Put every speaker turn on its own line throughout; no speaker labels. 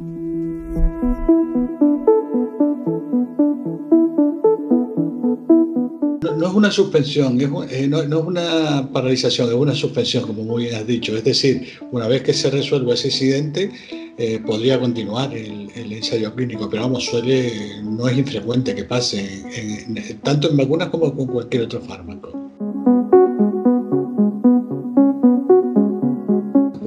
No, es una suspensión, eh, no, es una paralización, es una suspensión, como muy bien has dicho. Es decir, una vez que se resuelva ese incidente, eh, podría continuar el, ensayo clínico, pero vamos, suele, no es infrecuente que pase, tanto en vacunas como con cualquier otro fármaco.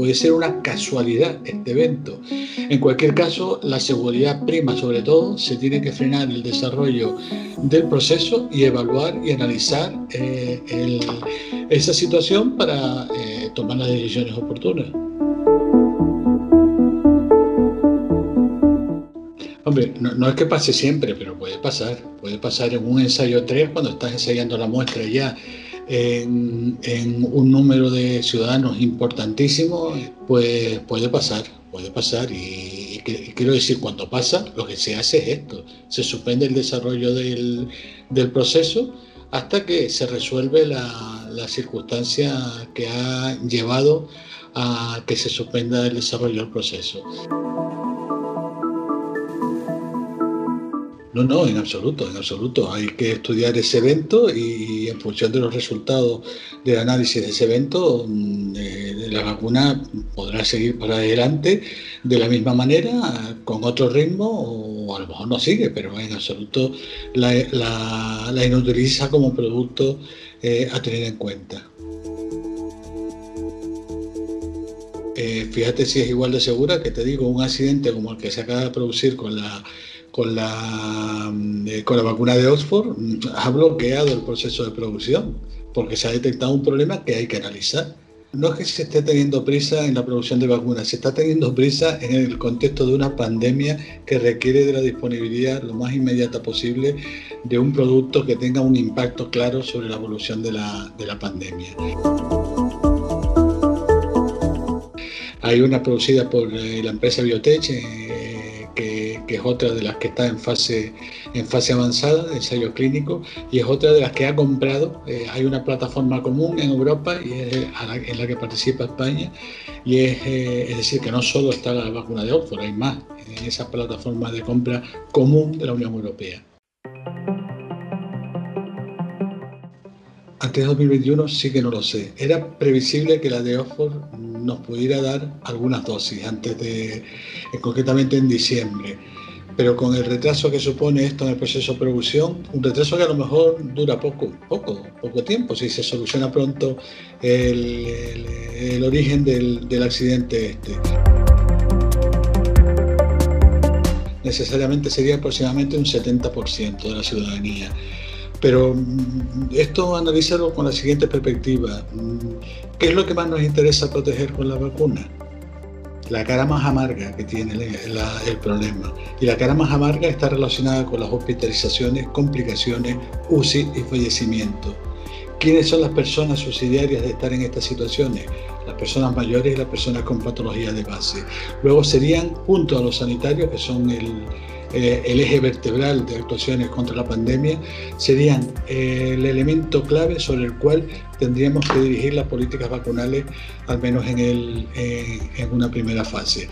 Puede ser una casualidad este evento. En cualquier caso, la seguridad prima sobre todo, se tiene que frenar el desarrollo del proceso y evaluar y analizar eh, esa situación para eh, tomar las decisiones oportunas. Hombre, no, es que pase siempre, pero puede pasar. Puede pasar en un ensayo 3 cuando estás ensayando la muestra ya en, un número de ciudadanos importantísimo, pues puede pasar, puede pasar. Y, quiero decir, cuando pasa, lo que se hace es esto, se suspende el desarrollo del, proceso hasta que se resuelve la, la, circunstancia que ha llevado a que se suspenda el desarrollo del proceso. No, no, en absoluto, en absoluto. Hay que estudiar ese evento y, en función de los resultados del análisis de ese evento, mm, eh, la vacuna podrá seguir para adelante de la misma manera, con otro ritmo, o a lo mejor no sigue, pero en absoluto la, la, inutiliza como producto eh, a tener en cuenta. Eh, fíjate si es igual de segura que te digo, un accidente como el que se acaba de producir con la con la, eh, con la vacuna de Oxford ha bloqueado el proceso de producción porque se ha detectado un problema que hay que analizar. No es que se esté teniendo prisa en la producción de vacunas, se está teniendo prisa en el contexto de una pandemia que requiere de la disponibilidad lo más inmediata posible de un producto que tenga un impacto claro sobre la evolución de la, de la pandemia. Hay una producida por eh, la empresa Biotech eh, que, es otra de las que está en fase, en fase avanzada de ensayo clínico y es otra de las que ha comprado. Eh, hay una plataforma común en Europa y en la que participa España y es, es decir, que no solo está la vacuna de Oxford, hay más en esa plataforma de compra común de la Unión Europea. Antes de 2021 sí que no lo sé. Era previsible que la de Oxford nos pudiera dar algunas dosis antes de, eh, concretamente en diciembre. Pero con el retraso que supone esto en el proceso de producción, un retraso que a lo mejor dura poco, poco, poco tiempo, si se soluciona pronto el, origen del, del accidente este. Necesariamente sería aproximadamente un 70% de la ciudadanía. Pero mm, esto analizarlo con la siguiente perspectiva. Mm, ¿Qué es lo que más nos interesa proteger con la vacuna? La cara más amarga que tiene el, problema. Y la cara más amarga está relacionada con las hospitalizaciones, complicaciones, UCI y fallecimiento. ¿Quiénes son las personas subsidiarias de estar en estas situaciones? Las personas mayores y las personas con patologías de base. Luego serían, junto a los sanitarios, que son el, eh, el eje vertebral de actuaciones contra la pandemia, serían eh, el elemento clave sobre el cual tendríamos que dirigir las políticas vacunales, al menos en, el, en una primera fase.